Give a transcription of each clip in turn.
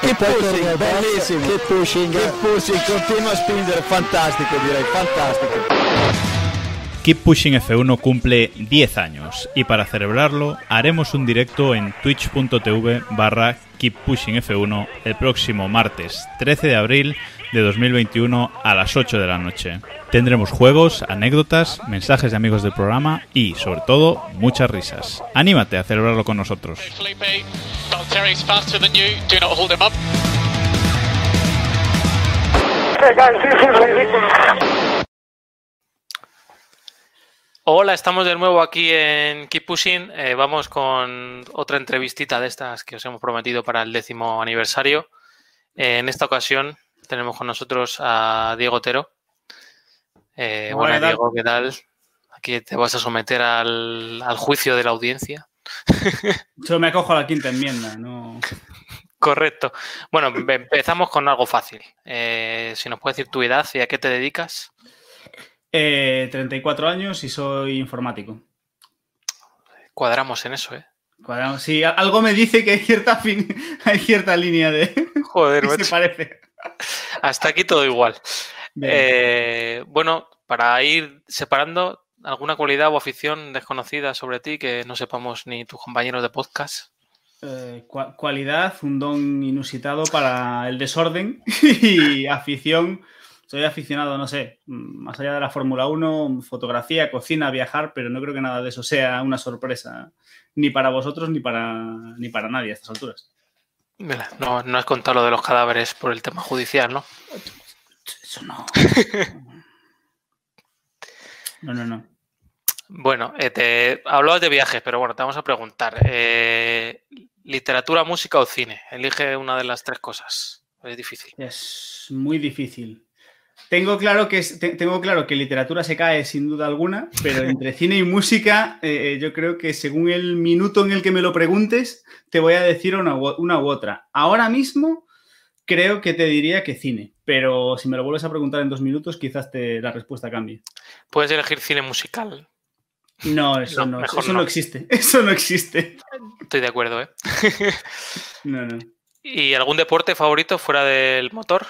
Che pushing, bellissimo. Che pushing. Che pushing, continua a spingere, fantastico direi, fantastico. Keep Pushing F1 cumple 10 años y para celebrarlo haremos un directo en twitch.tv barra Keep Pushing F1 el próximo martes 13 de abril de 2021 a las 8 de la noche. Tendremos juegos, anécdotas, mensajes de amigos del programa y, sobre todo, muchas risas. Anímate a celebrarlo con nosotros. Hola, estamos de nuevo aquí en Keep Pushing. Eh, vamos con otra entrevistita de estas que os hemos prometido para el décimo aniversario. Eh, en esta ocasión tenemos con nosotros a Diego Otero. Eh, bueno. Diego, ¿qué tal? Aquí te vas a someter al, al juicio de la audiencia. Yo me acojo a la quinta enmienda, no. Correcto. Bueno, em- empezamos con algo fácil. Eh, si nos puedes decir tu edad y a qué te dedicas. Eh, 34 años y soy informático. Cuadramos en eso, ¿eh? Cuadrado- Sí, algo me dice que hay cierta, fin- hay cierta línea de. Joder, se parece. Hasta aquí todo igual. Eh, bueno, para ir separando, ¿alguna cualidad o afición desconocida sobre ti que no sepamos ni tus compañeros de podcast? Eh, cua- cualidad, un don inusitado para el desorden y afición. Soy aficionado, no sé, más allá de la Fórmula 1, fotografía, cocina, viajar, pero no creo que nada de eso sea una sorpresa ni para vosotros ni para, ni para nadie a estas alturas. No, no has contado lo de los cadáveres por el tema judicial, ¿no? Eso no. No, no, no. Bueno, eh, te hablabas de viajes, pero bueno, te vamos a preguntar. eh, ¿Literatura, música o cine? Elige una de las tres cosas. Es difícil. Es muy difícil. Tengo claro que es- te- tengo claro que literatura se cae sin duda alguna, pero entre cine y música, eh, yo creo que según el minuto en el que me lo preguntes, te voy a decir una u, una u otra. Ahora mismo creo que te diría que cine, pero si me lo vuelves a preguntar en dos minutos, quizás te, la respuesta cambie. Puedes elegir cine musical. No, eso No, eso no no. existe. Eso no existe. Estoy de acuerdo, ¿eh? No, no. ¿Y algún deporte favorito fuera del motor?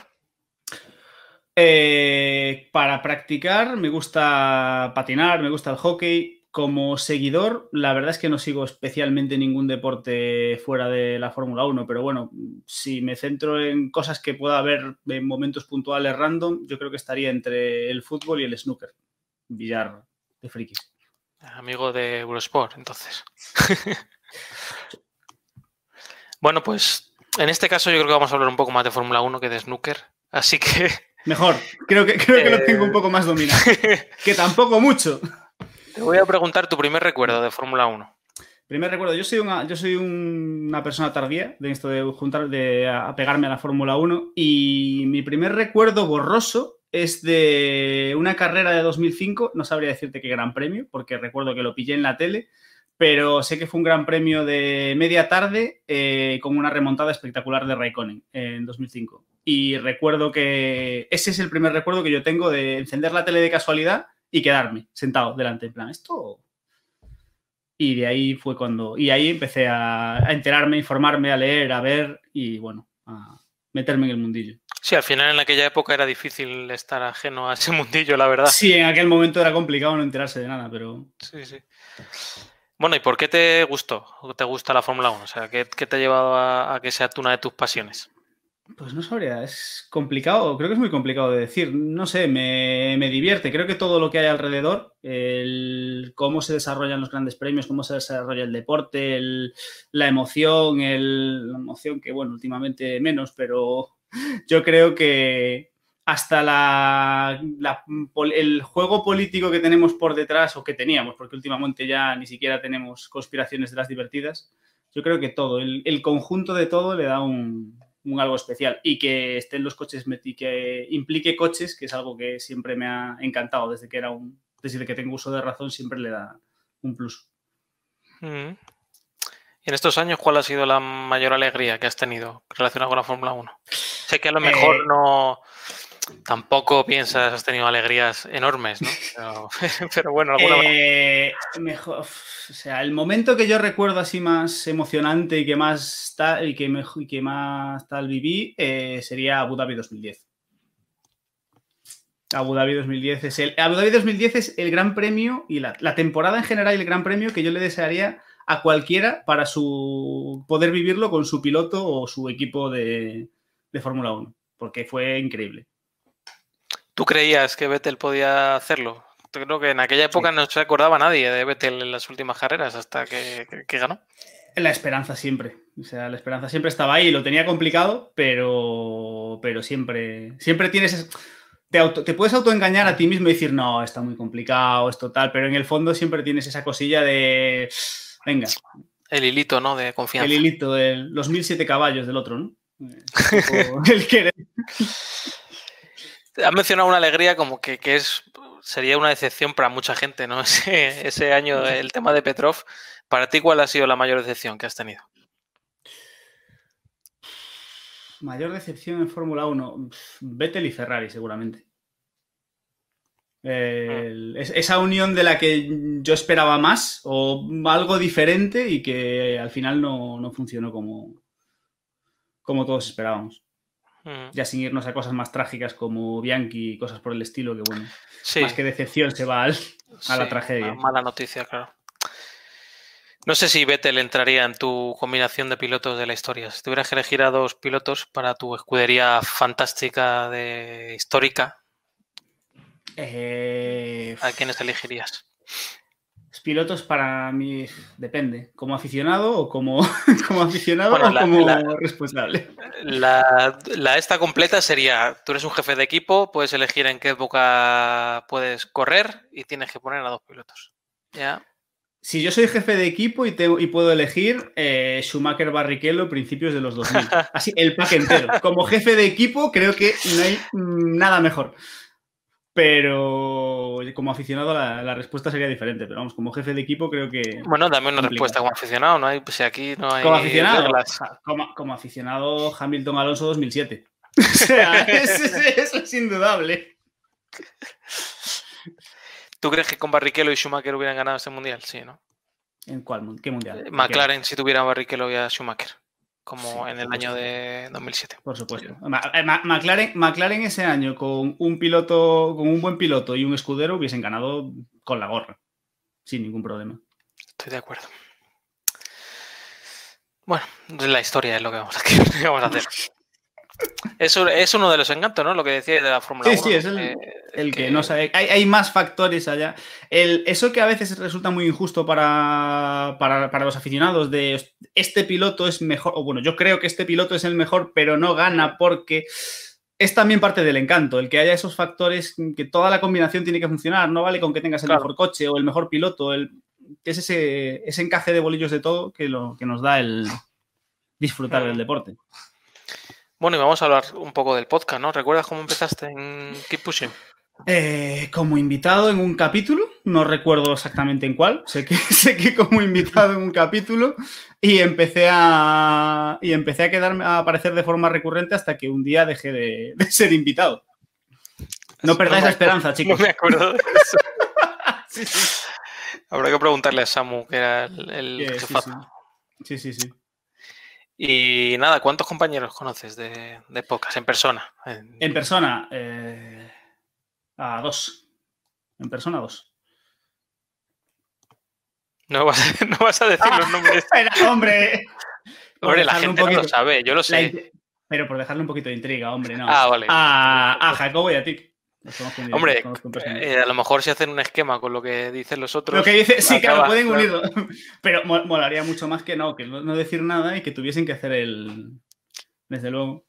Eh, para practicar me gusta patinar, me gusta el hockey. Como seguidor, la verdad es que no sigo especialmente ningún deporte fuera de la Fórmula 1, pero bueno, si me centro en cosas que pueda haber en momentos puntuales random, yo creo que estaría entre el fútbol y el snooker. Billar de frikis. Amigo de Eurosport, entonces. bueno, pues en este caso yo creo que vamos a hablar un poco más de Fórmula 1 que de snooker. Así que Mejor, creo que, creo que Eh. lo tengo un poco más dominado. Que tampoco mucho. te voy a preguntar tu primer recuerdo de Fórmula 1. Primer recuerdo, yo soy una, yo soy un- una persona tardía de esto de juntar, de apegarme a la Fórmula 1 y mi primer recuerdo borroso es de una carrera de 2005, no sabría decirte qué gran premio, porque recuerdo que lo pillé en la tele, pero sé que fue un gran premio de media tarde eh, con una remontada espectacular de Raikkonen en 2005. Y recuerdo que ese es el primer recuerdo que yo tengo de encender la tele de casualidad y quedarme sentado delante, en plan, esto y de ahí fue cuando. Y ahí empecé a, a enterarme, a informarme, a leer, a ver y bueno, a meterme en el mundillo. Sí, al final en aquella época era difícil estar ajeno a ese mundillo, la verdad. Sí, en aquel momento era complicado no enterarse de nada, pero. Sí, sí. Bueno, ¿y por qué te gustó? ¿O ¿Te gusta la Fórmula 1? O sea, ¿qué, qué te ha llevado a, a que sea una de tus pasiones? Pues no sabría, es complicado, creo que es muy complicado de decir. No sé, me, me divierte. Creo que todo lo que hay alrededor, el cómo se desarrollan los grandes premios, cómo se desarrolla el deporte, la emoción, el- la emoción que, bueno, últimamente menos, pero yo creo que hasta la, el juego político que tenemos por detrás, o que teníamos, porque últimamente ya ni siquiera tenemos conspiraciones de las divertidas, yo creo que todo, el conjunto de todo le da un, un algo especial. Y que estén los coches y que implique coches, que es algo que siempre me ha encantado desde que era un, desde que tengo uso de razón, siempre le da un plus. Mm. Y en estos años, ¿cuál ha sido la mayor alegría que has tenido relacionada con la Fórmula 1? Sé que a lo mejor Eh, no, Tampoco piensas, has tenido alegrías enormes, ¿no? Pero, bueno, alguna eh, mejor, o sea, el momento que yo recuerdo así más emocionante y que más tal, y que, y que más tal viví eh, sería Abu Dhabi 2010. Abu Dhabi 2010 es el Abu Dhabi 2010 es el gran premio y la, temporada en general y el gran premio que yo le desearía a cualquiera para su poder vivirlo con su piloto o su equipo de, de Fórmula 1, porque fue increíble. ¿Tú creías que Vettel podía hacerlo? Creo que en aquella época no se acordaba nadie de Vettel en las últimas carreras hasta que, ganó. La esperanza siempre. O sea, la esperanza siempre estaba ahí. Lo tenía complicado, pero, pero siempre, siempre tienes. Te, te puedes autoengañar a ti mismo y decir, no, está muy complicado, es total, pero en el fondo siempre tienes esa cosilla de. Venga. El hilito, ¿no? De confianza. El hilito de los 1007 caballos del otro, ¿no? el que Has mencionado una alegría como que, es sería una decepción para mucha gente, ¿no? Ese, año, el tema de Petrov. ¿Para ti cuál ha sido la mayor decepción que has tenido? Mayor decepción en Fórmula 1. Vettel y Ferrari, seguramente. Mm. esa unión de la que yo esperaba más o algo diferente y que al final no, no funcionó como, como todos esperábamos. Ya sin irnos a cosas más trágicas como Bianchi y cosas por el estilo, que bueno, más que decepción se va a la tragedia. Mala noticia, claro. No sé si Vettel entraría en tu combinación de pilotos de la historia. Si tuvieras que elegir a dos pilotos para tu escudería fantástica de histórica, eh, ¿a quiénes elegirías? Pilotos para mí depende, como aficionado o como, como aficionado o como responsable. La, esta completa sería, tú eres un jefe de equipo, puedes elegir en qué época puedes correr y tienes que poner a dos pilotos. ¿Ya? Si yo soy jefe de equipo y, y puedo elegir eh, Schumacher Barrichello principios de los 2000. Así, el pack entero. Como jefe de equipo creo que no hay nada mejor. Pero como aficionado la, respuesta sería diferente. Pero vamos, como jefe de equipo creo que. Bueno, dame una respuesta como aficionado, ¿no? Hay, pues aquí no hay. Como aficionado. Como, aficionado, Hamilton Alonso 2007. o sea, eso, es indudable. ¿Tú crees que con Barrichello y Schumacher hubieran ganado ese mundial? Sí, ¿no? ¿En cuál? ¿Qué mundial? Eh, McLaren, si tuviera Barrichello y a Schumacher como en el año de 2007. Por supuesto. Eh, McLaren, McLaren ese año con un piloto, con un buen piloto y un escudero hubiesen ganado con la gorra, sin ningún problema. Estoy de acuerdo. Bueno, la historia es lo que vamos a, vamos a hacer. Eso es uno de los encantos, ¿no? Lo que decía de la Fórmula 1. Sí, sí, es el, que, no sabe. Hay, más factores allá. El, eso que a veces resulta muy injusto para, para, los aficionados de este piloto es mejor, o bueno, yo creo que este piloto es el mejor, pero no gana porque es también parte del encanto, el que haya esos factores que toda la combinación tiene que funcionar, no vale con que tengas el mejor coche o el mejor piloto, el, que es ese, ese encaje de bolillos de todo que, lo, que nos da el disfrutar del deporte. Bueno, y vamos a hablar un poco del podcast, ¿no? ¿Recuerdas cómo empezaste en Keep Pushing? Eh, como invitado en un capítulo, no recuerdo exactamente en cuál, sé que, sé que como invitado en un capítulo y empecé a y empecé a quedarme a aparecer de forma recurrente hasta que un día dejé de, ser invitado. No perdáis la esperanza, chicos. No me acuerdo de eso. Habrá que preguntarle a Samu, que era el, el sí, sí, sí. Y nada, ¿cuántos compañeros conoces de, de podcast en persona? En, persona, eh, a dos. En persona, dos. No vas, a, no vas a decir los nombres. hombre. Hombre, la gente no lo sabe, yo lo sé. Pero por dejarle un poquito de intriga, hombre, no. Ah, vale. A, a Jacobo y a ti. Hombre, eh, a lo mejor si hacen un esquema con lo que dicen los otros. Lo que dice, sí, claro, pueden unirlo. Pero molaría mucho más que no, que no decir nada y que tuviesen que hacer el. Desde luego.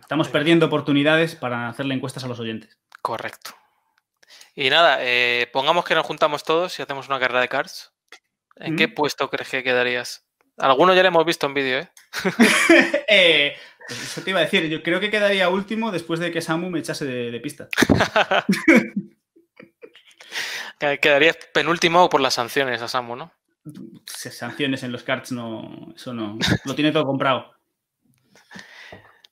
Estamos eh, perdiendo oportunidades para hacerle encuestas a los oyentes. Correcto. Y nada, eh, pongamos que nos juntamos todos y hacemos una carrera de cards. ¿En qué puesto crees que quedarías? Algunos ya lo hemos visto en vídeo, ¿eh? eso te iba a decir, yo creo que quedaría último después de que Samu me echase de, pista. Quedarías penúltimo por las sanciones a Samu, ¿no? Sanciones en los cards no. Eso no. Lo tiene todo comprado.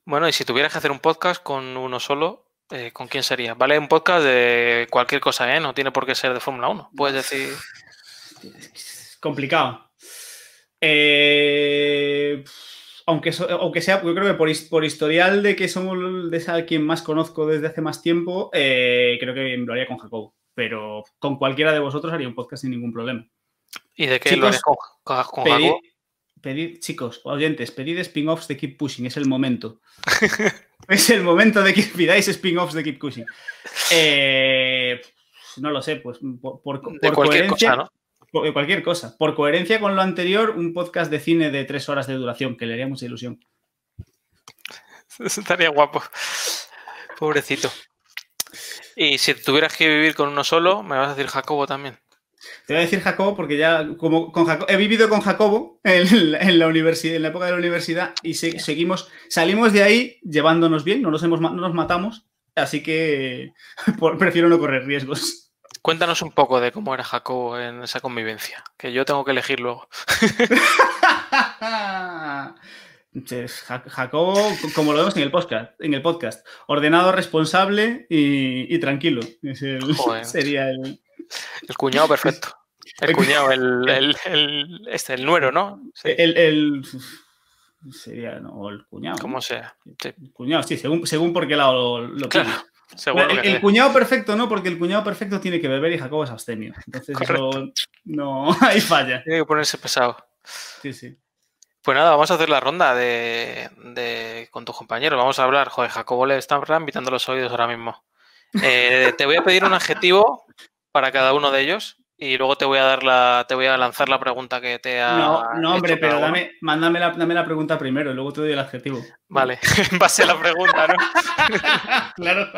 Bueno, y si tuvieras que hacer un podcast con uno solo, eh, ¿con quién sería? ¿Vale? Un podcast de cualquier cosa, ¿eh? No tiene por qué ser de Fórmula 1. Puedes decir. Es complicado. Eh, aunque, aunque sea, yo creo que por, por historial de que somos de esa quien más conozco desde hace más tiempo, eh, creo que lo haría con Jacobo. Pero con cualquiera de vosotros haría un podcast sin ningún problema. ¿Y de qué lo harías con, con, Pedid, Jacobo? pedid- chicos, oyentes, pedid spin-offs de Keep Pushing, es el momento. es el momento de que pidáis spin-offs de Keep Pushing. Eh, no lo sé, pues por, por- coherencia, cosa, ¿no? De cualquier cosa. Por coherencia con lo anterior, un podcast de cine de tres horas de duración, que le haría mucha ilusión. Estaría guapo. Pobrecito. Y si tuvieras que vivir con uno solo, me vas a decir Jacobo también. Te voy a decir Jacobo porque ya, como con Jaco- he vivido con Jacobo en, la- en la universidad, en la época de la universidad y se- seguimos, salimos de ahí llevándonos bien, no nos, hemos, no nos matamos, así que por- prefiero no correr riesgos. Cuéntanos un poco de cómo era Jacobo en esa convivencia, que yo tengo que elegir luego. Ja- Jacobo, co- como lo vemos en el podcast, en el podcast ordenado, responsable y, y tranquilo. Es el- Joder. sería el. El cuñado perfecto. El cuñado, el, el, el- este, el nuero, ¿no? Sí, el, el- sería, no, o el cuñado. como sea. Sí, El cuñado, sí, según, según por qué lado lo, lo Claro, el, cuñado perfecto no, porque el cuñado perfecto tiene que beber y Jacobo es abstemio. Entonces eso no, ahí falla. Tiene que ponerse pesado. Sí, sí. Pues nada, vamos a hacer la ronda de, de- con tus compañeros. Vamos a hablar. Joder, Jacobo le está invitando los oídos ahora mismo. Eh, te voy a pedir un adjetivo para cada uno de ellos y luego te voy a dar la, te voy a lanzar la pregunta que te ha. No, no, hombre, hecho pero dame, mándame la, dame la pregunta primero y luego te doy el adjetivo. Vale, en base a la pregunta, ¿no? claro.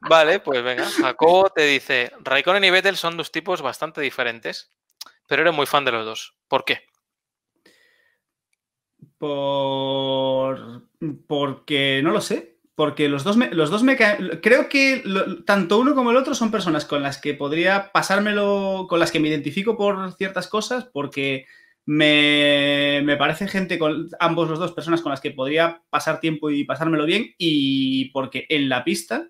Vale, pues venga. Jacobo te dice: Raikkonen y Vettel son dos tipos bastante diferentes, pero eres muy fan de los dos. ¿Por qué? Por. Porque no lo sé. Porque los dos me, los dos me caen. Creo que tanto uno como el otro son personas con las que podría pasármelo. con las que me identifico por ciertas cosas. Porque me, me parece gente con. ambos los dos personas con las que podría pasar tiempo y pasármelo bien. Y porque en la pista.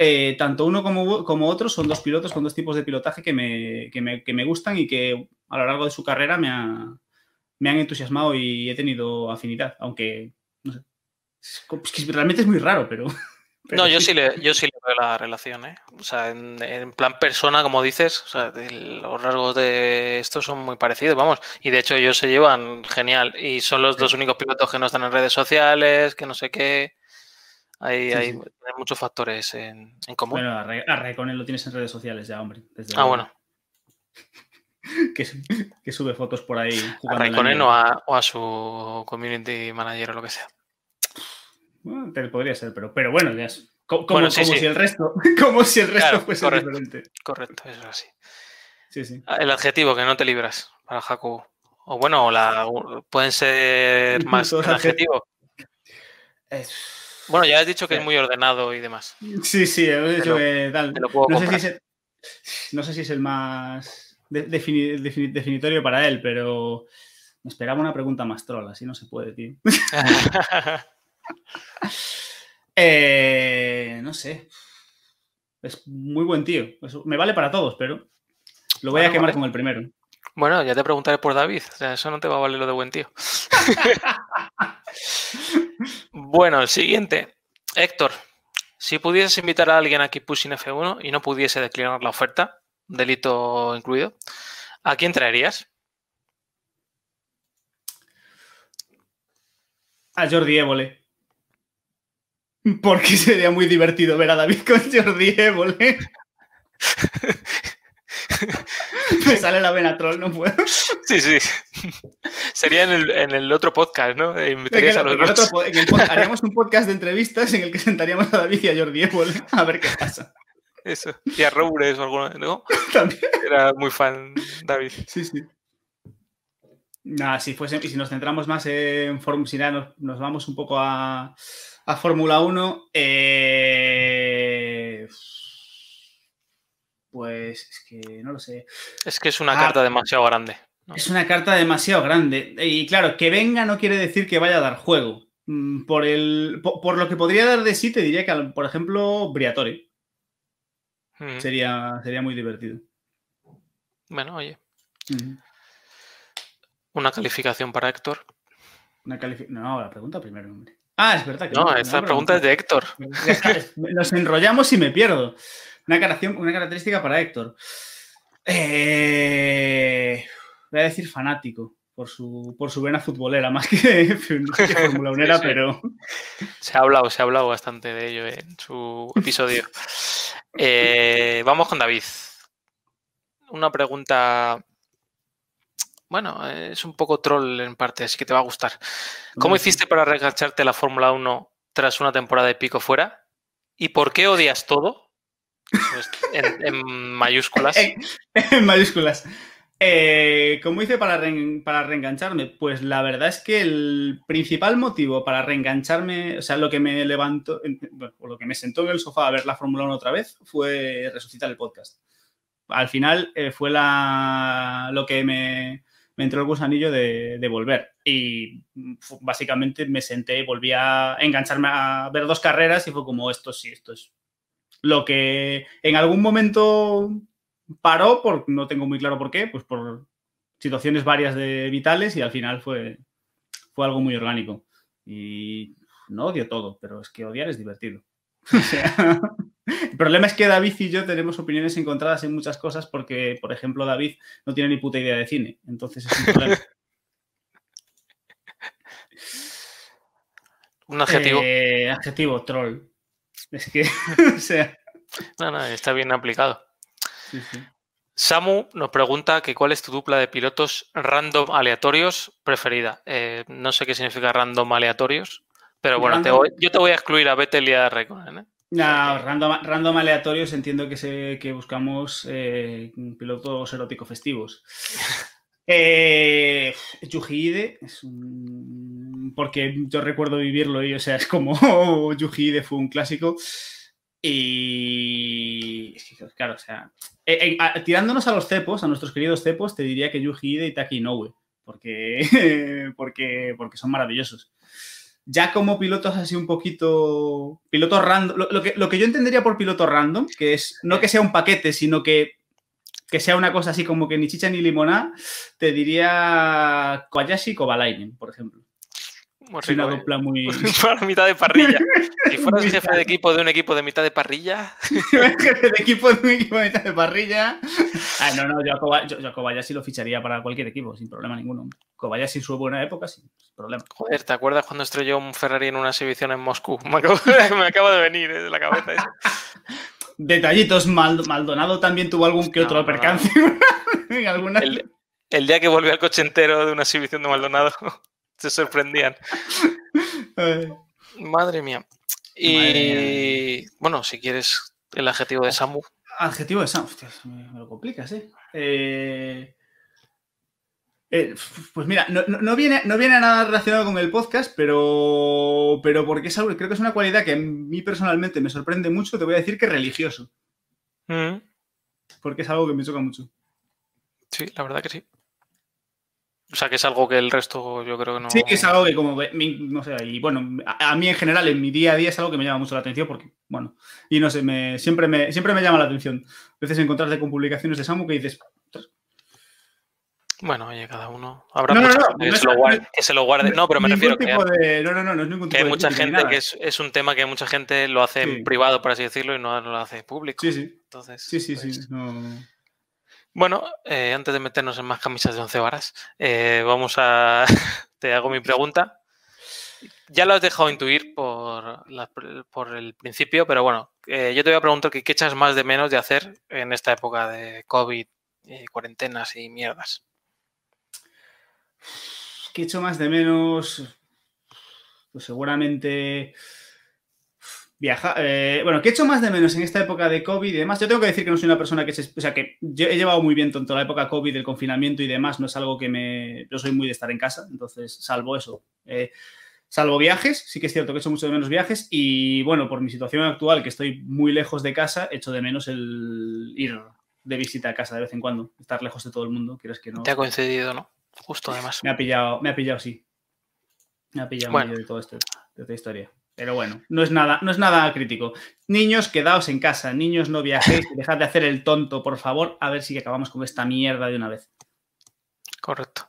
eh, tanto uno como, como otro son dos pilotos con dos tipos de pilotaje que me, que me- que me gustan y que a lo largo de su carrera me, ha- me han entusiasmado y he tenido afinidad, aunque no sé. Es co- es que realmente es muy raro, pero. pero No, yo sí le, yo sí le veo la relación, ¿eh? O sea, en, en plan persona, como dices, o sea, el- los rasgos de estos son muy parecidos, vamos. Y de hecho ellos se llevan genial. Y son los dos únicos pilotos que no están en redes sociales, que no sé qué. Hay, Sí, hay, sí. hay muchos factores en, en común. Bueno, a, Ra- a Raikkonen lo tienes en redes sociales ya, hombre. desde ah, bueno. Que, su- que sube fotos por ahí A jugando. Raikkonen o a, o a su community manager o lo que sea. Bueno, te- podría ser, pero, pero bueno, ya es. co- Como, Bueno, sí, como sí. si el resto, como si el resto Claro, fuese correcto. diferente. Correcto, eso es así. Sí, sí. Ah, El adjetivo que no te libras para Jacobo. O bueno, o la, pueden ser más el adjet- adjetivo. Es- Bueno, ya has dicho que Sí. es muy ordenado y demás. Sí, sí, hemos dicho que tal. no, sé si es el, no sé si es el más de- defini- defini- definitorio para él, pero me esperaba una pregunta más troll, así no se puede, tío. Eh, no sé. Es muy buen tío. Eso me vale para todos, pero lo voy Bueno, a quemar vale. con el primero. bueno, ya te preguntaré por David. O sea, eso no te va a valer lo de buen tío. bueno, el siguiente. Héctor, si pudieses invitar a alguien a Keep Pushing F1 y no pudiese declinar la oferta, delito incluido, ¿a quién traerías? A Jordi Évole. Porque sería muy divertido ver a David con Jordi Évole. me sale la vena troll, no puedo. Sí, sí. Sería en el, en el otro podcast, ¿no? Eh, Invitarías a los En el dos. otro po- en el pod- haríamos un podcast de entrevistas en el que sentaríamos a David y a Jordi Évole a ver qué pasa. Eso. Y a Roures o alguno, ¿no? También. Era muy fan David. Sí, sí. Nada, si fuese, y si nos centramos más en Fórmula, si ya nos, nos vamos un poco a, a Fórmula 1, eh, pues es que no lo sé. Es que es una Ah. carta demasiado grande. ¿no? Es una carta demasiado grande. Y claro, que venga no quiere decir que vaya a dar juego. Mm, por, el, por, lo que podría dar de sí, te diría que, por ejemplo, Briatore. Mm. Sería, sería muy divertido. Bueno, oye. Una calificación para Héctor. Una no, la pregunta primero, hombre. Ah, es verdad. Que no, esta pregunta es de Héctor. Nos enrollamos y me pierdo. Una, una característica para Héctor. Eh, voy a decir fanático por su, por su vena futbolera, más que, Fórmula pero. Se ha hablado, se ha hablado bastante de ello en su episodio. Eh, vamos con David. Una pregunta. Bueno, es un poco troll en parte, así que te va a gustar. ¿Cómo hiciste para reengancharte a la Fórmula 1 tras una temporada de pico fuera? ¿Y por qué odias todo? Pues, en, mayúsculas. en mayúsculas. Eh, ¿Cómo hice para, para reengancharme? Pues la verdad es que el principal motivo para reengancharme, o sea, lo que me levantó, bueno, lo que me sentó en el sofá a ver la Fórmula 1 otra vez fue resucitar el podcast. Al final eh, fue la, lo que me, entró el gusanillo de, de, volver. Y básicamente me senté volví a engancharme a ver dos carreras y fue como esto sí, esto es lo que en algún momento paró, por, no tengo muy claro por qué, pues por situaciones varias de vitales y al final fue, fue algo muy orgánico. Y no odio todo, pero es que odiar es divertido. el problema es que David y yo tenemos opiniones encontradas en muchas cosas porque, por ejemplo, David no tiene ni puta idea de cine. Entonces es un problema. un adjetivo. Eh, adjetivo, troll. Es que, o sea. No, no, está bien aplicado. Samu nos pregunta que cuál es tu dupla de pilotos random aleatorios preferida. Eh, no sé qué significa random aleatorios, pero bueno, yo te voy a excluir a Vettel y a Raikkonen. ¿eh? No, random, aleatorios entiendo que, se, que buscamos eh, pilotos eróticos festivos. Eh, Yuji es un... porque yo recuerdo vivirlo y o sea, es como Yuji fue un clásico. Y claro, o sea, eh, eh, tirándonos a los cepos, a nuestros queridos cepos, te diría que Yuji Ide y Taki Inoue, porque, porque, porque son maravillosos. Ya como pilotos así un poquito, pilotos random, lo, que, lo que yo entendería por piloto random, que es no que sea un paquete, sino que, que sea una cosa así como que ni chicha ni limoná, te diría Kobayashi y Kovalainen, por ejemplo. Muy una ¿eh? dupla muy. Para mitad de parrilla. Si fueras jefe de equipo de un equipo de mitad de parrilla. jefe de equipo de un equipo de mitad de parrilla. Ah, no, no, yo a, Kobayashi lo ficharía para cualquier equipo, sin problema ninguno. Kobayashi en su buena época, sin problema. Joder, ¿te acuerdas cuando estrelló un Ferrari en una exhibición en Moscú? Me acabo, de venir eh, de la cabeza eso. Detallitos, Maldonado también tuvo algún que otro percance. el, el día que volvió al coche entero de una exhibición de Maldonado se sorprendían. Madre mía. Y bueno, si quieres el adjetivo de Samu. Adjetivo de Samu, me, lo complicas, ¿eh? eh, eh pues mira, no, viene, no viene nada relacionado con el podcast, pero, pero porque es algo, creo que es una cualidad que a mí personalmente me sorprende mucho, te voy a decir que religioso. Mm. Porque es algo que me choca mucho. Sí, la verdad que sí. O sea, que es algo que el resto yo creo que no. Sí, es algo que como, no sé, y bueno, a, mí en general, en mi día a día es algo que me llama mucho la atención porque, bueno, y no sé, me, siempre, me, siempre me llama la atención. A veces encontrarte con publicaciones de Samu que dices... Bueno, oye, cada uno. Habrá no, no, que, se lo guarde, No, pero me refiero que, no, no, no, no es ningún tipo que hay mucha gente que es, es, un tema que mucha gente lo hace en privado, por así decirlo, y no lo hace público. Sí, sí. Entonces, sí, sí, sí. Bueno, eh, antes de meternos en más camisas de once varas, eh, vamos a. te hago mi pregunta. Ya lo has dejado intuir por, por el principio, pero bueno, eh, yo te voy a preguntar qué echas más de menos de hacer en esta época de COVID, cuarentenas y mierdas. ¿Qué echo más de menos? Pues seguramente Viaja, eh, bueno, ¿qué he hecho más de menos en esta época de COVID y demás? Yo tengo que decir que no soy una persona que se, o sea, que yo he llevado muy bien toda la época COVID, el confinamiento y demás, no es algo que me, yo soy muy de estar en casa, entonces, salvo eso, eh, salvo viajes, sí que es cierto que he hecho mucho de menos viajes y bueno, por mi situación actual, que estoy muy lejos de casa, echo de menos el ir de visita a casa de vez en cuando, estar lejos de todo el mundo, quieres que no. Te ha coincidido, ¿no? Justo además. Me ha pillado, me ha pillado, sí. Me ha pillado Bueno. medio de todo esto, de esta historia. Pero bueno, no es nada, no es nada crítico. Niños, quedaos en casa. Niños, no viajéis. Dejad de hacer el tonto, por favor. A ver si acabamos con esta mierda de una vez. Correcto.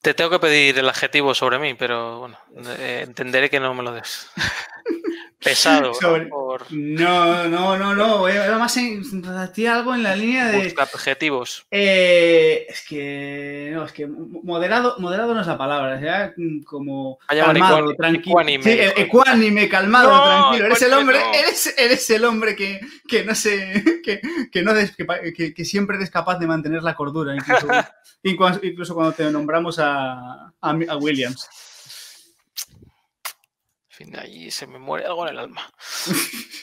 Te tengo que pedir el adjetivo sobre mí, pero bueno, eh, entenderé que no me lo des. Pesado, ¿no? Por No, no, no, no. Era más en, algo en la línea de. buscar adjetivos. Eh, es que. No, es que moderado, moderado no es la palabra. Ya como. Calmado, tranquilo. ecuánime. Sí, ecuánime, calmado, No, tranquilo. Eres el hombre, no. eres, eres el hombre que, que no se. Que, que no des- que, pa- que- que siempre eres capaz de mantener la cordura, incluso, incluso, incluso cuando te nombramos a, a, a Williams. Fin, ahí se me muere algo en el alma.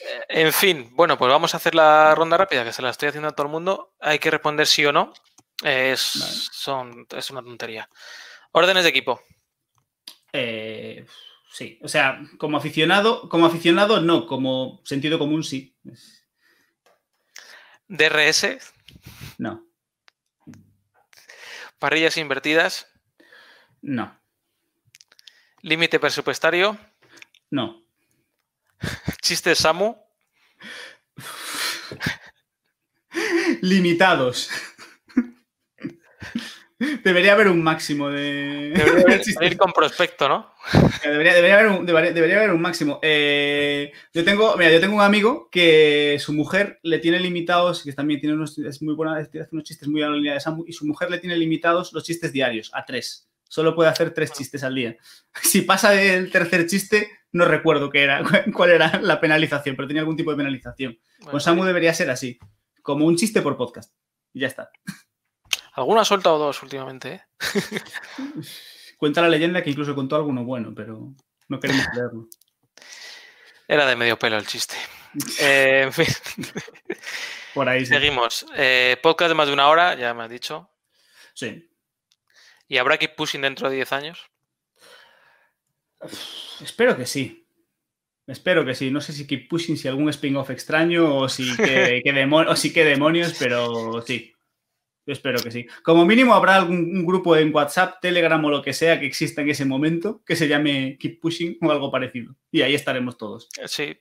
Eh, en fin, bueno, pues vamos a hacer la ronda rápida, que se la estoy haciendo a todo el mundo. Hay que responder sí o no. Es, Vale. son, es una tontería. Órdenes de equipo. Eh, sí, o sea, como aficionado, como aficionado no, como sentido común sí. DRS, No, parrillas invertidas, no, límite presupuestario, no. chistes Samu, Limitados. Debería haber un máximo de. Debería haber- chistes. ir con prospecto, ¿no? Debería, debería haber, un, debería, debería haber un máximo. Eh, yo tengo, mira, yo tengo un amigo que su mujer le tiene limitados, que también tiene unos, es muy buena, hace unos chistes muy a la línea de Samu, y su mujer le tiene limitados los chistes diarios, a tres. Solo puede hacer tres chistes al día. Si pasa del tercer chiste, no recuerdo qué era, cuál era la penalización, pero tenía algún tipo de penalización. Bueno, Con Samu debería ser así, como un chiste por podcast. Y ya está. Alguno ha soltado dos últimamente, ¿eh? Cuenta la leyenda que incluso contó alguno bueno, pero no queremos creerlo. Era de medio pelo el chiste. Eh, en fin, Por ahí sí. seguimos. Eh, podcast de más de una hora, ya me has dicho. Sí. ¿Y habrá Keep Pushing dentro de 10 años? Espero que sí. Espero que sí. No sé si Keep Pushing, si algún spin-off extraño o si que, que o si que demonios, pero sí. Yo espero que sí. Como mínimo habrá algún grupo en WhatsApp, Telegram o lo que sea que exista en ese momento que se llame Keep Pushing o algo parecido. Y ahí estaremos todos. Eh, Sí.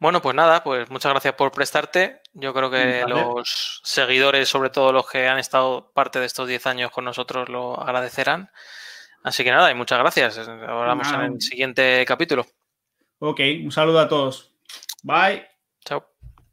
Bueno, pues nada, pues muchas gracias por prestarte. Yo creo que los seguidores, sobre todo los que han estado parte de estos 10 años con nosotros, lo agradecerán. Así que nada, y muchas gracias. Hablamos en Nada. el siguiente capítulo. Ok, un saludo a todos. Bye.